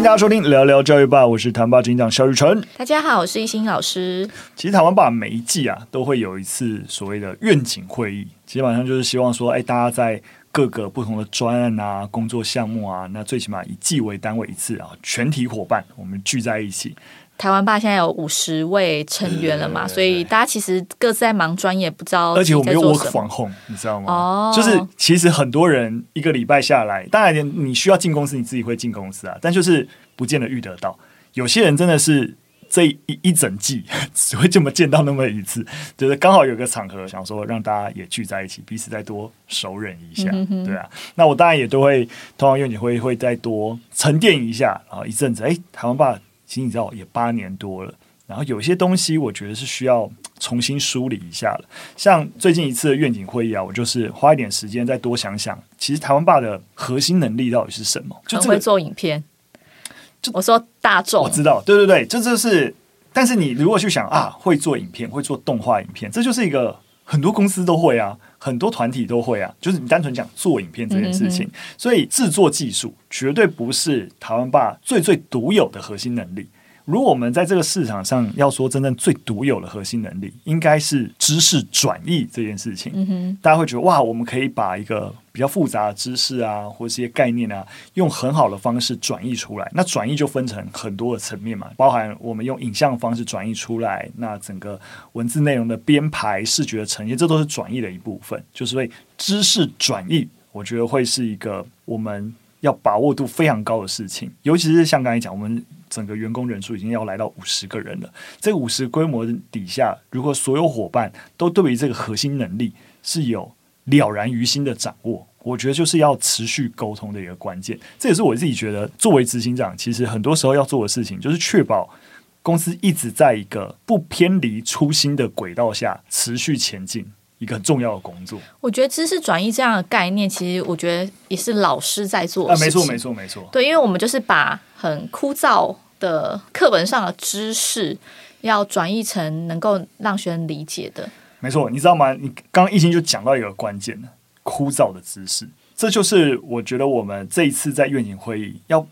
迎大家收听聊聊教育吧，我是台湾吧执行长肖玉成。大家好，我是一心老师。其实台湾吧每一季啊，都会有一次所谓的愿景会议，基本上就是希望说，哎，大家在各个不同的专案啊、工作项目啊，那最起码以季为单位一次啊，全体伙伴我们聚在一起。台湾爸现在有五十位成员了嘛，所以大家其实各自在忙专业，不知道。而且我们又 work from home，你知道吗？哦，就是其实很多人一个礼拜下来，当然你需要进公司，你自己会进公司啊，但就是不见得遇得到。有些人真的是这一一整季 只会这么见到那么一次，就是刚好有个场合，想说让大家也聚在一起，彼此再多熟稔一下，嗯、对啊。那我当然也都会，通常用你会会再多沉淀一下然后，一阵子，哎，台湾吧。其实你知道也八年多了，然后有些东西我觉得是需要重新梳理一下了。像最近一次的愿景会议啊，我就是花一点时间再多想想，其实台湾霸的核心能力到底是什么？就、这个、会做影片。就我说大众，我知道，对对对，这就是。但是你如果去想啊，会做影片，会做动画影片，这就是一个很多公司都会啊，很多团体都会啊。就是你单纯讲做影片这件事情，所以制作技术绝对不是台湾爸最最独有的核心能力。如果我们在这个市场上要说真正最独有的核心能力，应该是知识转译这件事情。嗯，大家会觉得哇，我们可以把一个比较复杂的知识啊，或者一些概念啊，用很好的方式转译出来。那转译就分成很多的层面嘛，包含我们用影像方式转译出来，那整个文字内容的编排、视觉的呈现，这都是转译的一部分。就是为知识转译，我觉得会是一个我们要把握度非常高的事情，尤其是像刚才讲我们。整个员工人数已经要来到五十个人了。这五十规模底下，如果所有伙伴都对于这个核心能力是有了然于心的掌握，我觉得就是要持续沟通的一个关键。这也是我自己觉得，作为执行长，其实很多时候要做的事情，就是确保公司一直在一个不偏离初心的轨道下持续前进。一个很重要的工作，我觉得知识转移这样的概念，其实我觉得也是老师在做的。啊，没错，没错，没错。对，因为我们就是把很枯燥的课本上的知识，要转译成能够让学生理解的。没错，你知道吗？你刚刚一心就讲到一个关键的，枯燥的知识，这就是我觉得我们这一次在愿景会议要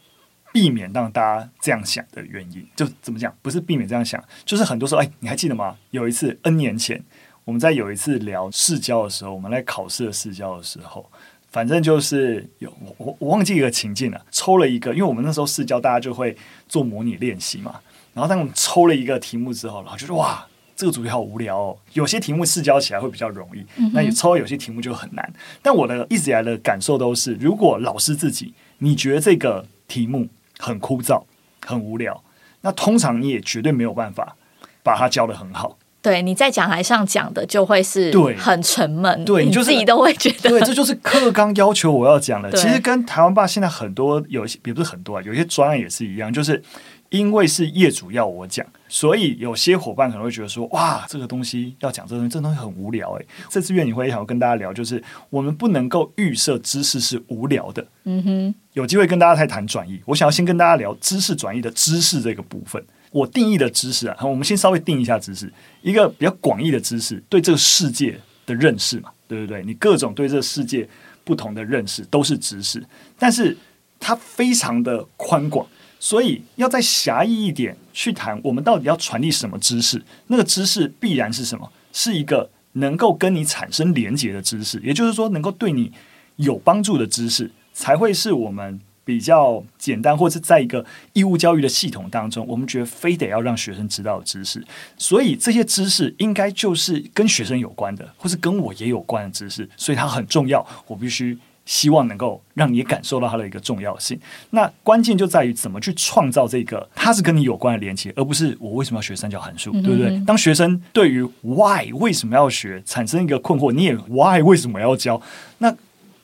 避免让大家这样想的原因。就怎么讲？不是避免这样想，就是很多时候，哎，你还记得吗？有一次 N 年前。我们在有一次聊试教的时候，我们来考试的试教的时候，反正就是有我我忘记一个情境了，抽了一个，因为我们那时候试教，大家就会做模拟练习嘛。然后当我们抽了一个题目之后，然后就说哇，这个主题好无聊哦。有些题目试教起来会比较容易，那你抽有些题目就很难。但我的一直以来的感受都是，如果老师自己你觉得这个题目很枯燥、很无聊，那通常你也绝对没有办法把它教的很好。对，你在讲台上讲的就会是很沉闷，对，对你自己都会觉得，对，这就是课纲要求我要讲的。其实跟台湾爸现在很多有些，也不是很多啊，有些专案也是一样，就是因为是业主要我讲，所以有些伙伴可能会觉得说，哇，这个东西要讲这个东西，这个东西很无聊哎。这次愿景会想要跟大家聊，就是我们不能够预设知识是无聊的。嗯哼，有机会跟大家再谈转移，我想要先跟大家聊知识转移的知识这个部分。我定义的知识啊，我们先稍微定一下知识，一个比较广义的知识，对这个世界的认识嘛，对不对？你各种对这个世界不同的认识都是知识，但是它非常的宽广，所以要再狭义一点去谈，我们到底要传递什么知识？那个知识必然是什么？是一个能够跟你产生连结的知识，也就是说，能够对你有帮助的知识，才会是我们。比较简单，或者是在一个义务教育的系统当中，我们觉得非得要让学生知道的知识，所以这些知识应该就是跟学生有关的，或是跟我也有关的知识，所以它很重要。我必须希望能够让你感受到它的一个重要性。那关键就在于怎么去创造这个，它是跟你有关的连接，而不是我为什么要学三角函数，对不对？当学生对于 why 为什么要学产生一个困惑，你也 why 为什么要教？那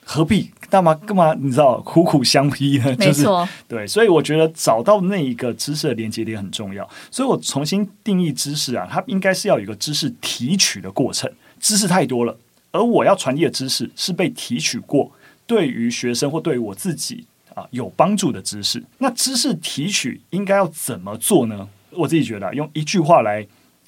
何必干嘛干嘛？你知道苦苦相逼呢？就是没错，对，所以我觉得找到那一个知识的连接点很重要。所以我重新定义知识啊，它应该是要有一个知识提取的过程。知识太多了，而我要传递的知识是被提取过，对于学生或对于我自己啊有帮助的知识。那知识提取应该要怎么做呢？我自己觉得用一句话来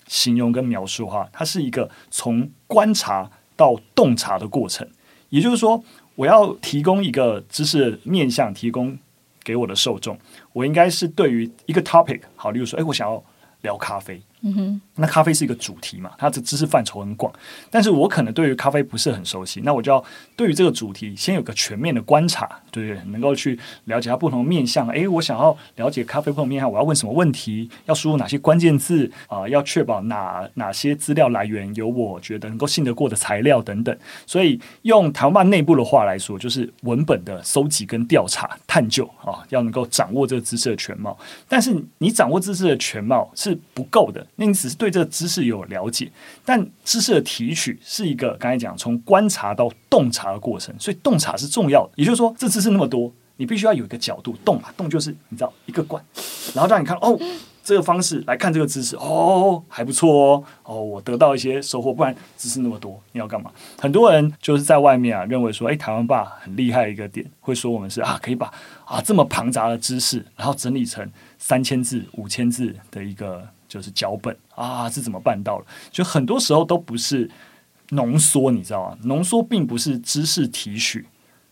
形容跟描述的话，它是一个从观察到洞察的过程。也就是说。我要提供一个知识面向，提供给我的受众，我应该是对于一个 topic，好，例如说，哎，我想要聊咖啡。那咖啡是一个主题嘛，它的知识范畴很广，但是我可能对于咖啡不是很熟悉，那我就要对于这个主题先有个全面的观察，对不对？能够去了解它不同的面向。诶，我想要了解咖啡不同面向，我要问什么问题？要输入哪些关键字啊、要确保哪哪些资料来源有我觉得能够信得过的材料等等。所以用台湾内部的话来说，就是文本的搜集跟调查探究啊，要能够掌握这个知识的全貌。但是你掌握知识的全貌是不够的。那你只是对对这个知识有了解，但知识的提取是一个刚才讲从观察到洞察的过程，所以洞察是重要的。也就是说，这知识那么多，你必须要有一个角度洞啊，洞就是你知道一个观，然后让你看哦，这个方式来看这个知识哦，还不错哦，哦，我得到一些收获。不然知识那么多，你要干嘛？很多人就是在外面啊，认为说，哎，台湾爸很厉害一个点，会说我们是啊，可以把啊这么庞杂的知识，然后整理成三千字、五千字的一个。就是脚本啊，是怎么办到的？就很多时候都不是浓缩，你知道吗？浓缩并不是知识提取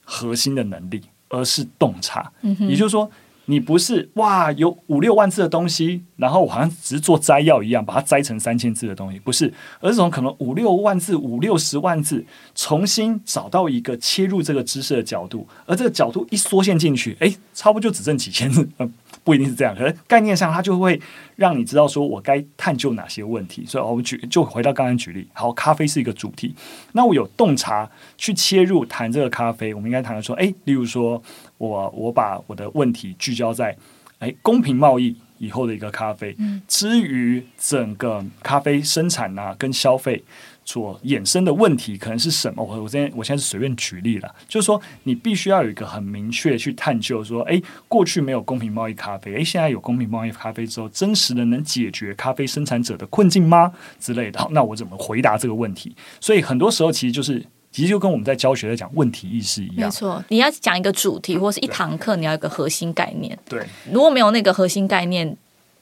核心的能力，而是洞察。嗯哼。也就是说，你不是哇，有五六万字的东西，然后我好像只是做摘要一样，把它摘成三千字的东西，不是，而是从可能五六万字、五六十万字，重新找到一个切入这个知识的角度，而这个角度一缩限进去，哎，差不多就只剩几千字。嗯不一定是这样，可是概念上它就会让你知道说我该探究哪些问题。所以，我们举就回到刚刚举例，好，咖啡是一个主题，那我有洞察去切入谈这个咖啡，我们应该谈的说，诶，例如说我我把我的问题聚焦在，诶，公平贸易以后的一个咖啡，至于整个咖啡生产啊跟消费。所衍生的问题可能是什么？我我现在我现在是随便举例了，就是说你必须要有一个很明确去探究说，诶，过去没有公平贸易咖啡，诶，现在有公平贸易咖啡之后，真实的能解决咖啡生产者的困境吗？之类的。好，那我怎么回答这个问题？所以很多时候其实就是，其实就跟我们在教学在讲问题意识一样。没错，你要讲一个主题或是一堂课，你要有一个核心概念。对，如果没有那个核心概念。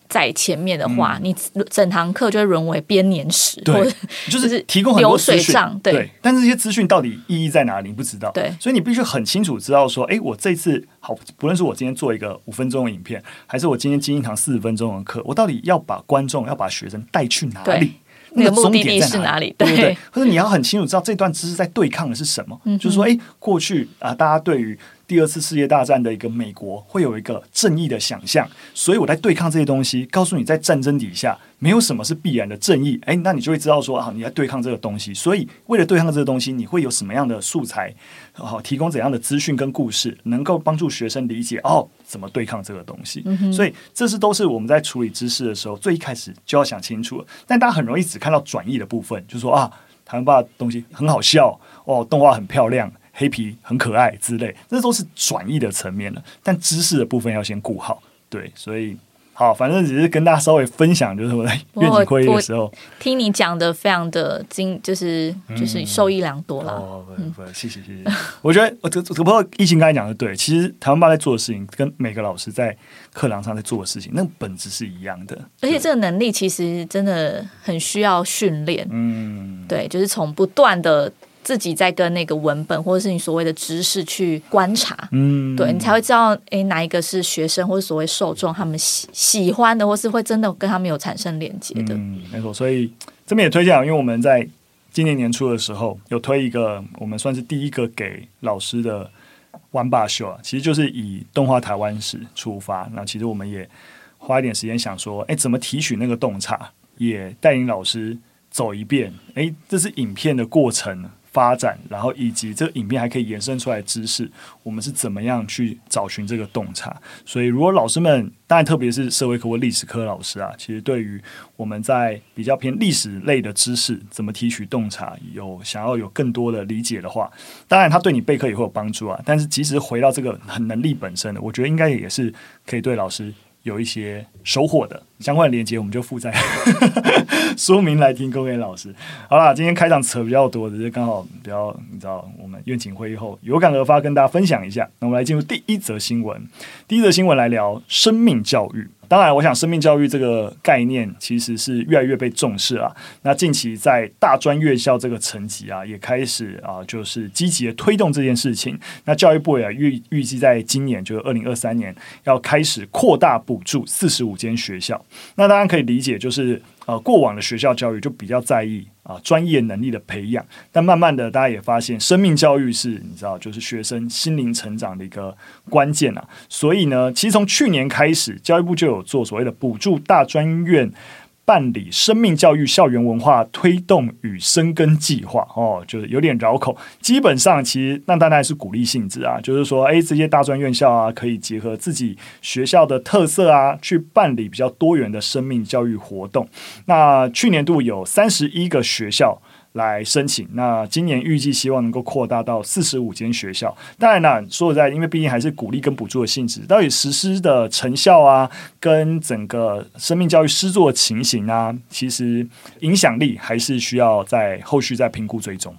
在前面的话，嗯、你整堂课就会沦为编年史，对，就是提供很多资讯，对，对。但是这些资讯到底意义在哪里？你不知道，对。所以你必须很清楚知道说，哎，我这次好，不论是我今天做一个五分钟的影片，还是我今天进一堂四十分钟的课，我到底要把观众要把学生带去哪里？那个目的地是哪里？对不对？或者你要很清楚知道这段知识在对抗的是什么？嗯、就是说，哎，过去啊，大家对于。第二次世界大战的一个美国会有一个正义的想象，所以我在对抗这些东西。告诉你，在战争底下没有什么是必然的正义。诶，那你就会知道说啊，你在对抗这个东西。所以为了对抗这个东西，你会有什么样的素材？好，提供怎样的资讯跟故事，能够帮助学生理解哦，怎么对抗这个东西。嗯、所以这是都是我们在处理知识的时候最一开始就要想清楚。但大家很容易只看到转译的部分，就说啊，台湾吧东西很好笑哦，动画很漂亮。黑皮很可爱之类，这都是转译的层面了。但知识的部分要先顾好，对，所以好，反正只是跟大家稍微分享，就是我在愿景会议的时候，听你讲的非常的精，就是就是受益良多了。哦，不不，谢谢谢谢。我觉得我这这不过疫情刚才讲的对，其实台湾爸在做的事情，跟每个老师在课堂上在做的事情，那本质是一样的。而且这个能力其实真的很需要训练。嗯，对，就是从不断的。自己在跟那个文本，或者是你所谓的知识去观察，嗯，对你才会知道，诶，哪一个是学生或者所谓受众他们喜喜欢的，或是会真的跟他们有产生连接的。嗯，没错。所以这边也推荐，因为我们在今年年初的时候有推一个，我们算是第一个给老师的 One Bar Show 啊，其实就是以动画台湾史出发。那其实我们也花一点时间想说，诶，怎么提取那个洞察，也带领老师走一遍。诶，这是影片的过程。发展，然后以及这个影片还可以延伸出来的知识，我们是怎么样去找寻这个洞察？所以，如果老师们，当然特别是社会科或历史科老师啊，其实对于我们在比较偏历史类的知识，怎么提取洞察，有想要有更多的理解的话，当然他对你备课也会有帮助啊。但是，即使回到这个很能力本身，我觉得应该也是可以对老师。有一些收获的相关的连接，我们就附在 说明来听，各位老师。好啦，今天开场扯比较多的，就刚好比较你知道，我们愿景会议后有感而发，跟大家分享一下。那我们来进入第一则新闻。第一则新闻来聊生命教育。当然，我想生命教育这个概念其实是越来越被重视了。那近期在大专院校这个层级啊，也开始啊，就是积极的推动这件事情。那教育部也预预计在今年，就是二零二三年，要开始扩大补助四十五间学校。那大家可以理解，就是呃，过往的学校教育就比较在意。啊，专业能力的培养，但慢慢的，大家也发现，生命教育是你知道，就是学生心灵成长的一个关键啊。所以呢，其实从去年开始，教育部就有做所谓的补助大专院。办理生命教育校园文化推动与生根计划哦，就是有点绕口。基本上，其实那当然是鼓励性质啊，就是说，哎，这些大专院校啊，可以结合自己学校的特色啊，去办理比较多元的生命教育活动。那去年度有三十一个学校。来申请，那今年预计希望能够扩大到四十五间学校。当然了，说实在，因为毕竟还是鼓励跟补助的性质，到底实施的成效啊，跟整个生命教育施作的情形啊，其实影响力还是需要在后续再评估追踪。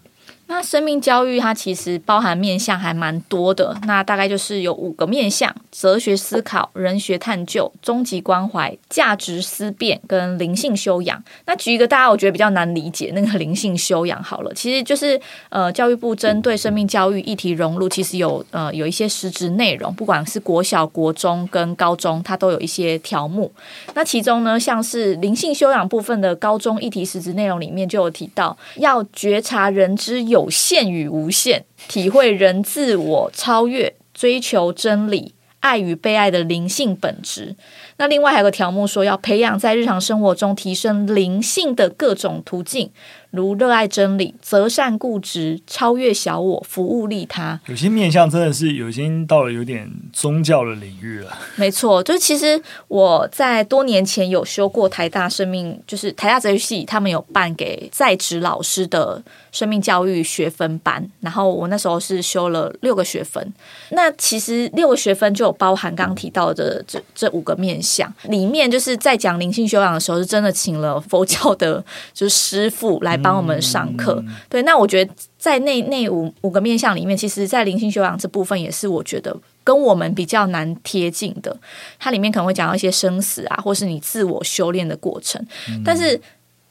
那生命教育它其实包含面向还蛮多的，那大概就是有五个面向：哲学思考、人学探究、终极关怀、价值思辨跟灵性修养。那举一个大家我觉得比较难理解那个灵性修养好了，其实就是呃教育部针对生命教育议题融入，其实有呃有一些实质内容，不管是国小、国中跟高中，它都有一些条目。那其中呢，像是灵性修养部分的高中议题实质内容里面就有提到，要觉察人之有。限与无限，体会人自我超越、追求真理、爱与被爱的灵性本质。那另外还有个条目说，要培养在日常生活中提升灵性的各种途径。如热爱真理、择善固执、超越小我、服务利他，有些面向真的是已经到了有点宗教的领域了。没错，就是其实我在多年前有修过台大生命，就是台大哲学系，他们有办给在职老师的生命教育学分班，然后我那时候是修了六个学分。那其实六个学分就有包含刚刚提到的这这五个面向，里面就是在讲灵性修养的时候，是真的请了佛教的，就是师傅来。帮我们上课，嗯、对，那我觉得在那那五五个面向里面，其实，在灵性修养这部分也是我觉得跟我们比较难贴近的。它里面可能会讲到一些生死啊，或是你自我修炼的过程。嗯、但是，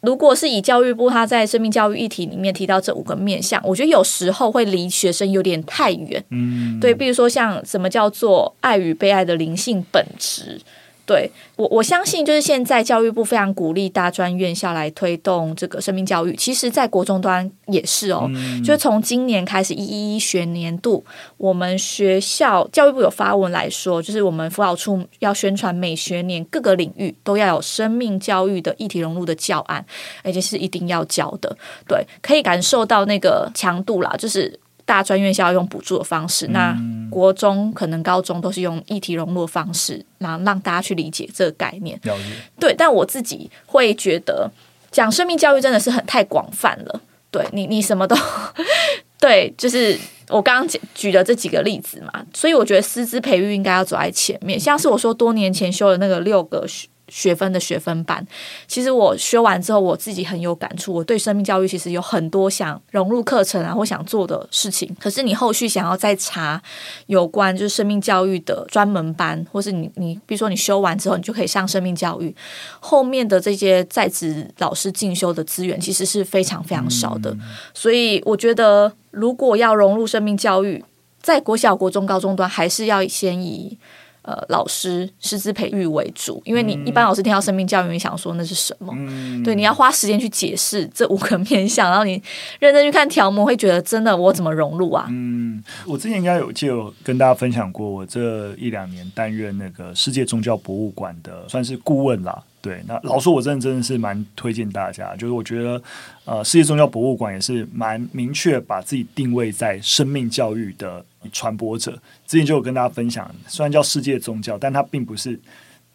如果是以教育部他在生命教育议题里面提到这五个面向，我觉得有时候会离学生有点太远。嗯，对，比如说像什么叫做爱与被爱的灵性本质。对我，我相信就是现在教育部非常鼓励大专院校来推动这个生命教育。其实，在国中端也是哦，嗯、就从今年开始一一一学年度，我们学校教育部有发文来说，就是我们辅导处要宣传每学年各个领域都要有生命教育的议题融入的教案，而且是一定要教的。对，可以感受到那个强度啦，就是。大专院校用补助的方式，那国中可能高中都是用议题融入的方式，然后让大家去理解这个概念。对，但我自己会觉得讲生命教育真的是很太广泛了。对你，你什么都对，就是我刚刚举的这几个例子嘛，所以我觉得师资培育应该要走在前面。像是我说多年前修的那个六个学分的学分班，其实我学完之后，我自己很有感触。我对生命教育其实有很多想融入课程啊，或想做的事情。可是你后续想要再查有关就是生命教育的专门班，或是你你比如说你修完之后，你就可以上生命教育，后面的这些在职老师进修的资源其实是非常非常少的。所以我觉得，如果要融入生命教育，在国小、国中、高中端，还是要先以。呃，老师师资培育为主，因为你一般老师听到生命教育，你想说那是什么？嗯、对，你要花时间去解释这五个面向，然后你认真去看条目，会觉得真的我怎么融入啊？嗯，我之前应该有就有跟大家分享过，我这一两年担任那个世界宗教博物馆的算是顾问啦。对，那老说，我真的真的是蛮推荐大家，就是我觉得呃，世界宗教博物馆也是蛮明确把自己定位在生命教育的。传播者之前就有跟大家分享，虽然叫世界宗教，但它并不是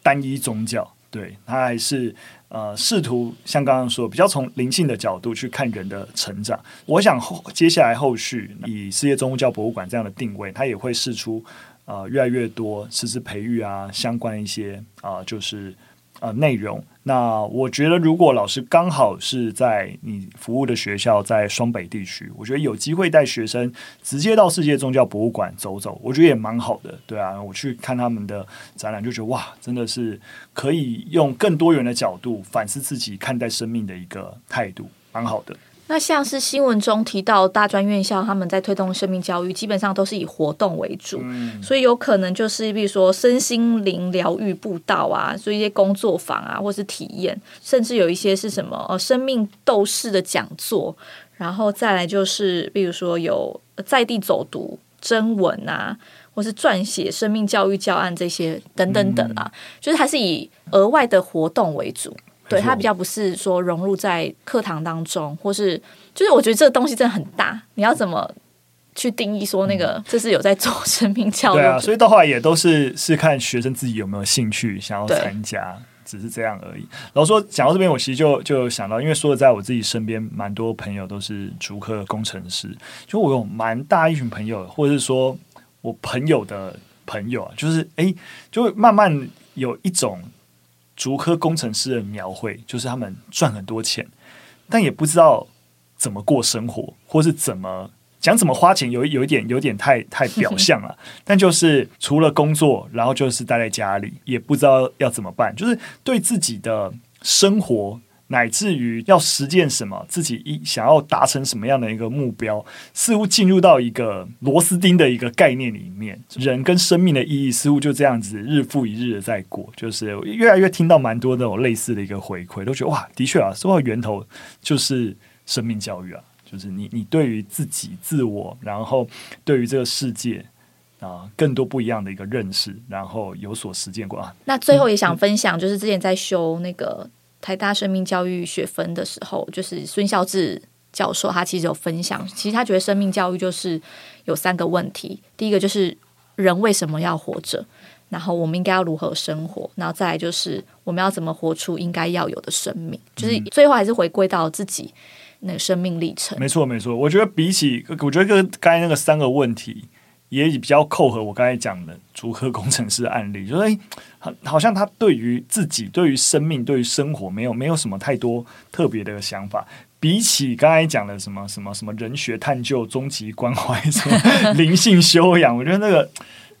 单一宗教，对，它还是呃试图像刚刚说，比较从灵性的角度去看人的成长。我想后接下来后续以世界宗教博物馆这样的定位，它也会试出呃越来越多师资培育啊相关一些啊、就是呃内容。那我觉得，如果老师刚好是在你服务的学校在双北地区，我觉得有机会带学生直接到世界宗教博物馆走走，我觉得也蛮好的。对啊，我去看他们的展览，就觉得哇，真的是可以用更多元的角度反思自己看待生命的一个态度，蛮好的。那像是新闻中提到大专院校，他们在推动生命教育，基本上都是以活动为主，嗯、所以有可能就是比如说身心灵疗愈步道啊，做一些工作坊啊，或是体验，甚至有一些是什么呃生命斗士的讲座，然后再来就是比如说有在地走读征文啊，或是撰写生命教育教案这些等等等啊，嗯、就是还是以额外的活动为主。对，它比较不是说融入在课堂当中，或是就是我觉得这个东西真的很大，你要怎么去定义说那个这是有在做生命教育？对啊，所以到后来也都是是看学生自己有没有兴趣想要参加，只是这样而已。然后说讲到这边，我其实就就想到，因为说在我自己身边蛮多朋友都是竹科工程师，就我有蛮大一群朋友，或者是说我朋友的朋友啊，就是哎，就会慢慢有一种。竹科工程师的描绘就是他们赚很多钱，但也不知道怎么过生活，或是怎么讲怎么花钱，有有一点有点太太表象了。但就是除了工作，然后就是待在家里，也不知道要怎么办，就是对自己的生活。乃至于要实践什么，自己一想要达成什么样的一个目标，似乎进入到一个螺丝钉的一个概念里面，人跟生命的意义似乎就这样子日复一日的在过。就是越来越听到蛮多那种类似的一个回馈，都觉得哇，的确啊，说到源头就是生命教育啊，就是你你对于自己自我，然后对于这个世界啊，更多不一样的一个认识，然后有所实践过啊。那最后也想分享，就是之前在修那个。台大生命教育学分的时候，就是孙孝志教授，他其实有分享，其实他觉得生命教育就是有三个问题，第一个就是人为什么要活着，然后我们应该要如何生活，然后再来就是我们要怎么活出应该要有的生命，就是最后还是回归到自己那个生命历程。没错，没错，我觉得比起，我觉得跟刚才那个三个问题。也比较扣合我刚才讲的竹科工程师的案例，就是诶，好，好像他对于自己、对于生命、对于生活，没有没有什么太多特别的想法。比起刚才讲的什么什么什么人学探究、终极关怀、什么 灵性修养，我觉得那个。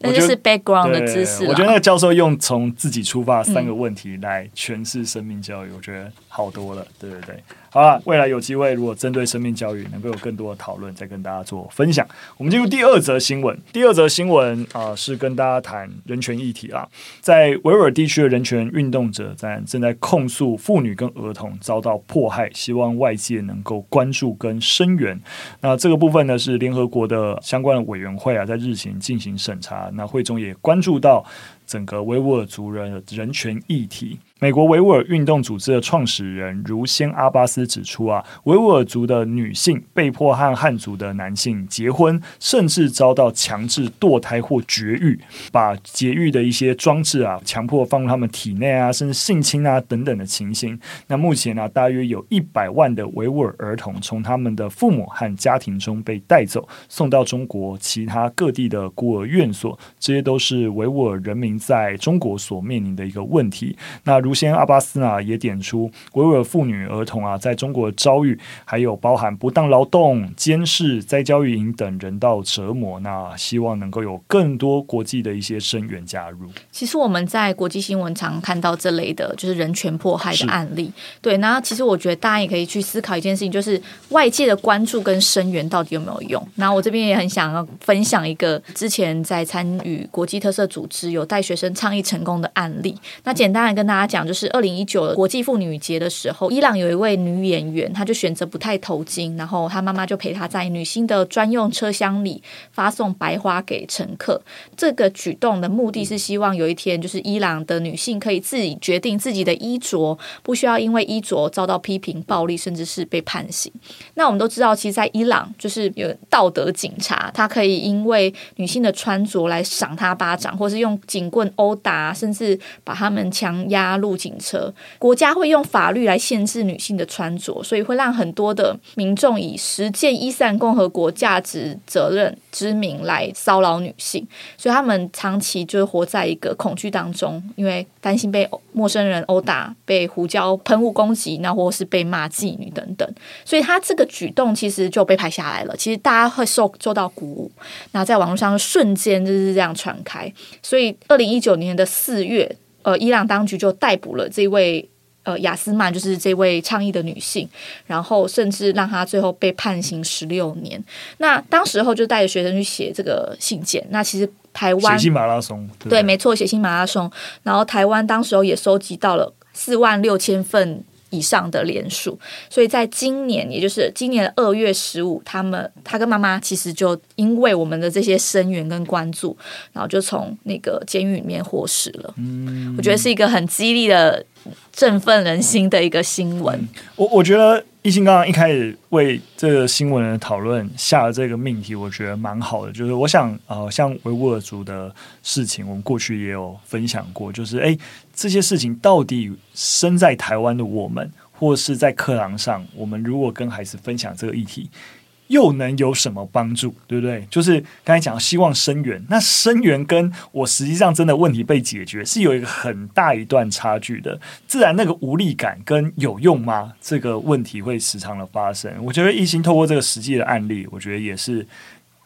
那就是 background 的知识。我觉得那个教授用从自己出发三个问题来诠释生命教育，我觉得好多了。对对对，好了，未来有机会如果针对生命教育能够有更多的讨论，再跟大家做分享。我们进入第二则新闻。第二则新闻啊、是跟大家谈人权议题啊。在维吾尔地区的人权运动者在正在控诉妇女跟儿童遭到迫害，希望外界能够关注跟声援。那这个部分呢，是联合国的相关的委员会啊，在日前进行审查。那会中也关注到整个维吾尔族人人权议题。美国维吾尔运动组织的创始人如先阿巴斯指出啊，维吾尔族的女性被迫和汉族的男性结婚，甚至遭到强制堕胎或绝育，把节育的一些装置啊，强迫放入他们体内啊，甚至性侵啊等等的情形。那目前呢、大约有一百万的维吾尔儿童从他们的父母和家庭中被带走，送到中国其他各地的孤儿院所。这些都是维吾尔人民在中国所面临的一个问题。那如如先阿巴斯呢，也点出维吾尔妇女儿童啊，在中国的遭遇，还有包含不当劳动、监视、在教育营等人道折磨。那希望能够有更多国际的一些声援加入。其实我们在国际新闻常看到这类的，就是人权迫害的案例。对，那其实我觉得大家也可以去思考一件事情，就是外界的关注跟声援到底有没有用？那我这边也很想要分享一个之前在参与国际特色组织有带学生倡议成功的案例。那简单的跟大家讲。就是二零一九国际妇女节的时候，伊朗有一位女演员，她就选择不戴头巾，然后她妈妈就陪她在女性的专用车厢里发送白花给乘客。这个举动的目的是希望有一天，就是伊朗的女性可以自己决定自己的衣着，不需要因为衣着遭到批评、暴力，甚至是被判刑。那我们都知道，其实，在伊朗就是有道德警察，他可以因为女性的穿着来赏她巴掌，或是用警棍殴打，甚至把他们强压入。路警车。国家会用法律来限制女性的穿着，所以会让很多的民众以实践伊斯兰共和国价值责任之名来骚扰女性，所以他们长期就活在一个恐惧当中，因为担心被陌生人殴打、被胡椒喷雾攻击，那或是被骂妓女等等。所以他这个举动其实就被拍下来了。其实大家会受受到鼓舞，那在网络上瞬间就是这样传开。所以二零一九年的四月，呃，伊朗当局就逮捕了这位。呃，雅斯曼就是这位倡议的女性，然后甚至让她最后被判刑十六年。那当时候就带着学生去写这个信件。那其实台湾写信马拉松，对，对，没错，写信马拉松。然后台湾当时候也收集到了四万六千份以上的连署，所以在今年，也就是今年二月十五，他们他跟妈妈其实就因为我们的这些声援跟关注，然后就从那个监狱里面获释了。嗯，我觉得是一个很激励的。振奋人心的一个新闻。我我觉得一心刚刚一开始为这个新闻的讨论下了这个命题，我觉得蛮好的。就是我想，呃，像维吾尔族的事情，我们过去也有分享过。就是，诶，这些事情到底身在台湾的我们，或是在课堂上，我们如果跟孩子分享这个议题。又能有什么帮助，对不对？就是刚才讲，希望声援，那声援跟我实际上真的问题被解决是有一个很大一段差距的。自然那个无力感跟有用吗？这个问题会时常的发生。我觉得一心透过这个实际的案例，我觉得也是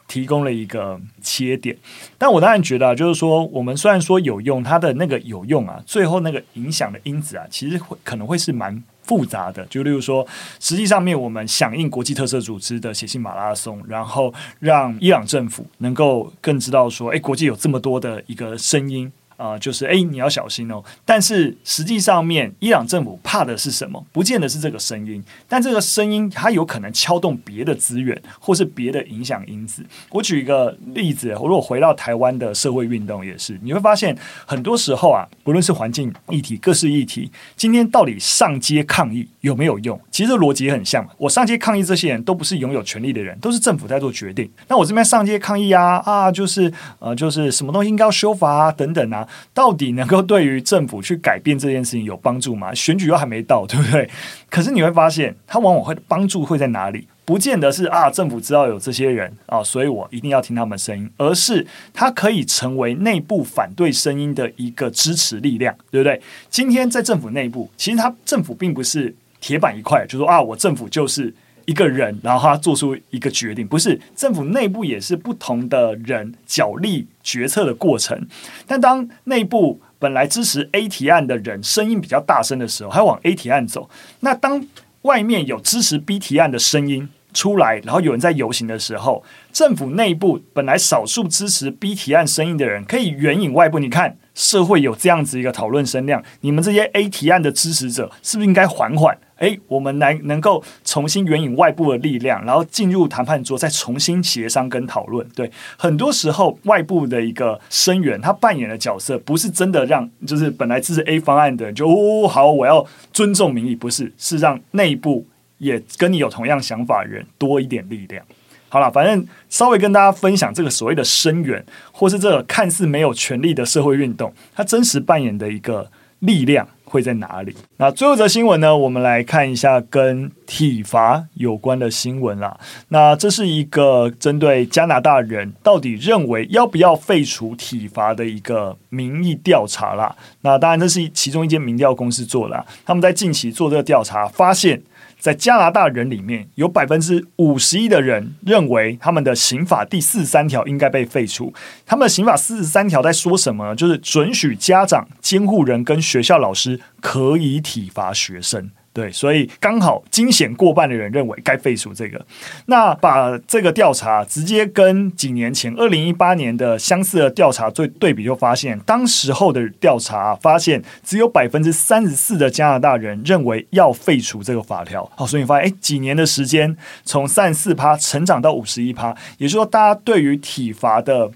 提供了一个切点。但我当然觉得啊，就是说，我们虽然说有用，它的那个有用啊，最后那个影响的因子啊，其实会可能会是蛮。复杂的，就例如说，实际上面我们响应国际特色组织的写信马拉松，然后让伊朗政府能够更知道说，哎，国际有这么多的一个声音。啊、就是哎，你要小心哦。但是实际上面，伊朗政府怕的是什么？不见得是这个声音，但这个声音它有可能敲动别的资源，或是别的影响因子。我举一个例子，如果回到台湾的社会运动，也是你会发现，很多时候啊，不论是环境议题、各式议题，今天到底上街抗议有没有用？其实逻辑很像，我上街抗议，这些人都不是拥有权力的人，都是政府在做决定。那我这边上街抗议啊啊，就是呃，就是什么东西应该要修法啊，等等啊。到底能够对于政府去改变这件事情有帮助吗？选举又还没到，对不对？可是你会发现，它往往会帮助会在哪里？不见得是啊，政府知道有这些人啊，所以我一定要听他们声音，而是它可以成为内部反对声音的一个支持力量，对不对？今天在政府内部，其实它政府并不是铁板一块，就说啊，我政府就是。一个人，然后他做出一个决定，不是政府内部也是不同的人角力决策的过程。但当内部本来支持 A 提案的人声音比较大声的时候，还往 A 提案走。那当外面有支持 B 提案的声音出来，然后有人在游行的时候，政府内部本来少数支持 B 提案声音的人可以援引外部。你看，社会有这样子一个讨论声量，你们这些 A 提案的支持者是不是应该缓缓？诶，我们来能够重新援引外部的力量，然后进入谈判桌，再重新协商跟讨论。对，很多时候外部的一个声援，他扮演的角色不是真的让，就是本来支持 A 方案的人就哦好，我要尊重民意，不是，是让内部也跟你有同样想法的人多一点力量。好了，反正稍微跟大家分享这个所谓的声援，或是这个看似没有权力的社会运动，它真实扮演的一个力量。会在哪里？那最后一则新闻呢？我们来看一下跟体罚有关的新闻啦。那这是一个针对加拿大人到底认为要不要废除体罚的一个民意调查啦。那当然，这是其中一间民调公司做的，他们在近期做这个调查，发现。在加拿大人里面，有百分之五十一的人认为他们的刑法第四十三条应该被废除。他们的刑法四十三条在说什么呢？就是准许家长、监护人跟学校老师可以体罚学生。对，所以刚好惊险过半的人认为该废除这个。那把这个调查直接跟几年前二零一八年的相似的调查做对比，就发现当时候的调查发现只有百分之三十四的加拿大人认为要废除这个法条。好，所以你发现哎，几年的时间从三十四趴成长到五十一趴，也就是说，大家对于体罚的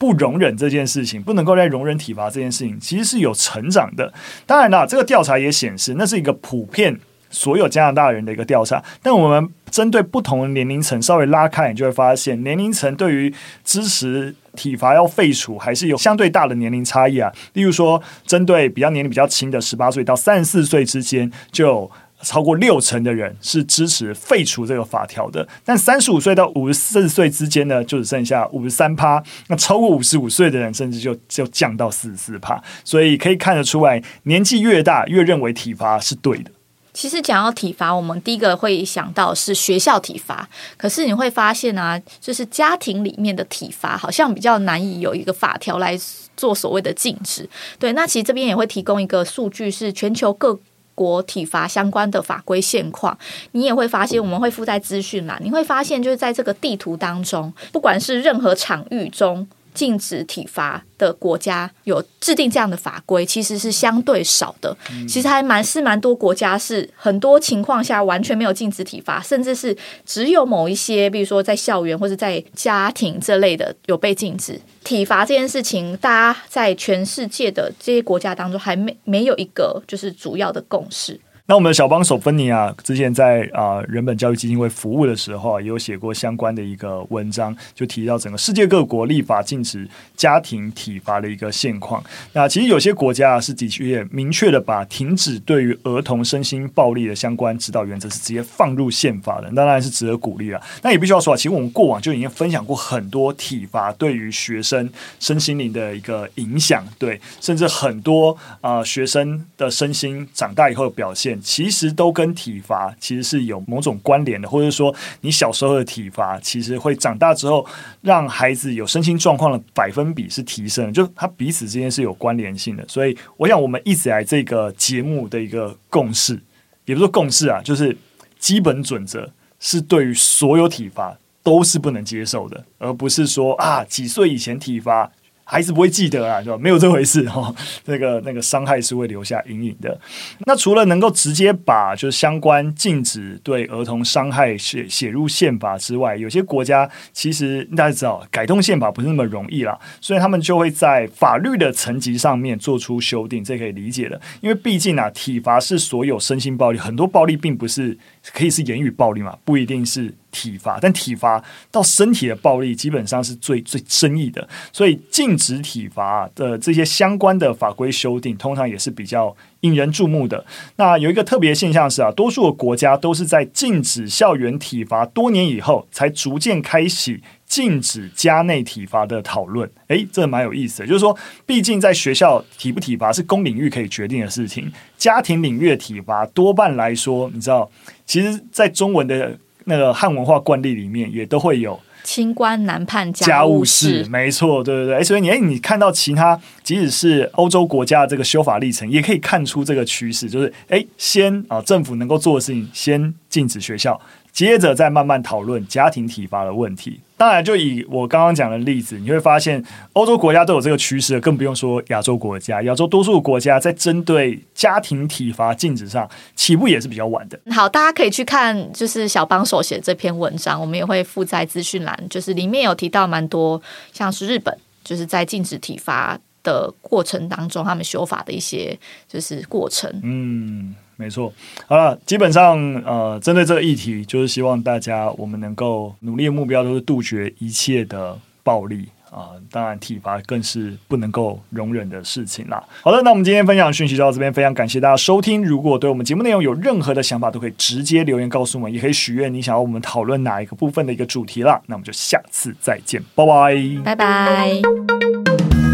不容忍这件事情，不能够再容忍体罚这件事情，其实是有成长的。当然了，这个调查也显示，那是一个普遍所有加拿大人的一个调查。但我们针对不同的年龄层稍微拉开，你就会发现，年龄层对于支持体罚要废除，还是有相对大的年龄差异啊。例如说，针对比较年龄比较轻的十八岁到三十四岁之间，就超过六成的人是支持废除这个法条的。但三十五岁到五十四岁之间呢，就只剩下五十三趴。那超过五十五岁的人，甚至就就降到四十四趴。所以可以看得出来，年纪越大，越认为体罚是对的。其实讲到体罚，我们第一个会想到是学校体罚。可是你会发现啊，就是家庭里面的体罚好像比较难以有一个法条来做所谓的禁止。对，那其实这边也会提供一个数据，是全球各国体罚相关的法规现况。你也会发现，我们会附在资讯嘛，你会发现就是在这个地图当中，不管是任何场域中。禁止体罚的国家有制定这样的法规，其实是相对少的。其实还蛮是蛮多国家是很多情况下完全没有禁止体罚，甚至是只有某一些，比如说在校园或者在家庭这类的有被禁止体罚这件事情。大家在全世界的这些国家当中，还没没有一个就是主要的共识。那我们的小帮手芬妮啊，之前在啊、人本教育基金会服务的时候啊，也有写过相关的一个文章，就提到整个世界各国立法禁止家庭体罚的一个现况。那其实有些国家啊，是的确明确的把停止对于儿童身心暴力的相关指导原则是直接放入宪法的，当然是值得鼓励了。那也必须要说啊，其实我们过往就已经分享过很多体罚对于学生身心灵的一个影响，对，甚至很多啊、学生的身心长大以后的表现。其实都跟体罚其实是有某种关联的，或者说你小时候的体罚，其实会长大之后让孩子有身心状况的百分比是提升的，就他彼此之间是有关联性的。所以，我想我们一直来这个节目的一个共识，也不是共识啊，就是基本准则是对于所有体罚都是不能接受的，而不是说啊几岁以前体罚。孩子不会记得啊，是吧？没有这回事哈。那个那个伤害是会留下阴影的。那除了能够直接把就是相关禁止对儿童伤害写写入宪法之外，有些国家其实大家知道改动宪法不是那么容易啦，所以他们就会在法律的层级上面做出修订，这可以理解的。因为毕竟啊，体罚是所有身心暴力，很多暴力并不是可以是言语暴力嘛，不一定是。体罚，但体罚到身体的暴力基本上是最最争议的，所以禁止体罚的这些相关的法规修订，通常也是比较引人注目的。那有一个特别现象是啊，多数的国家都是在禁止校园体罚多年以后，才逐渐开启禁止家内体罚的讨论。诶，这蛮有意思的，就是说，毕竟在学校体不体罚是公领域可以决定的事情，家庭领域的体罚多半来说，你知道，其实，在中文的。那个汉文化惯例里面也都会有“清官难判家务事”，没错，对对对。所以你哎，你看到其他，即使是欧洲国家的这个修法历程，也可以看出这个趋势，就是哎，先啊，政府能够做的事情，先禁止学校。接着再慢慢讨论家庭体罚的问题。当然，就以我刚刚讲的例子，你会发现欧洲国家都有这个趋势，更不用说亚洲国家。亚洲多数国家在针对家庭体罚禁止上起步也是比较晚的。好，大家可以去看，就是小帮手写这篇文章，我们也会附在资讯栏，就是里面有提到蛮多，像是日本就是在禁止体罚的过程当中，他们修法的一些就是过程。嗯。没错，好了，基本上呃，针对这个议题，就是希望大家我们能够努力的目标都是杜绝一切的暴力啊、当然体罚更是不能够容忍的事情啦。好的，那我们今天分享讯息就到这边，非常感谢大家收听。如果对我们节目内容有任何的想法，都可以直接留言告诉我们，也可以许愿你想要我们讨论哪一个部分的一个主题啦。那我们就下次再见，拜拜，拜拜。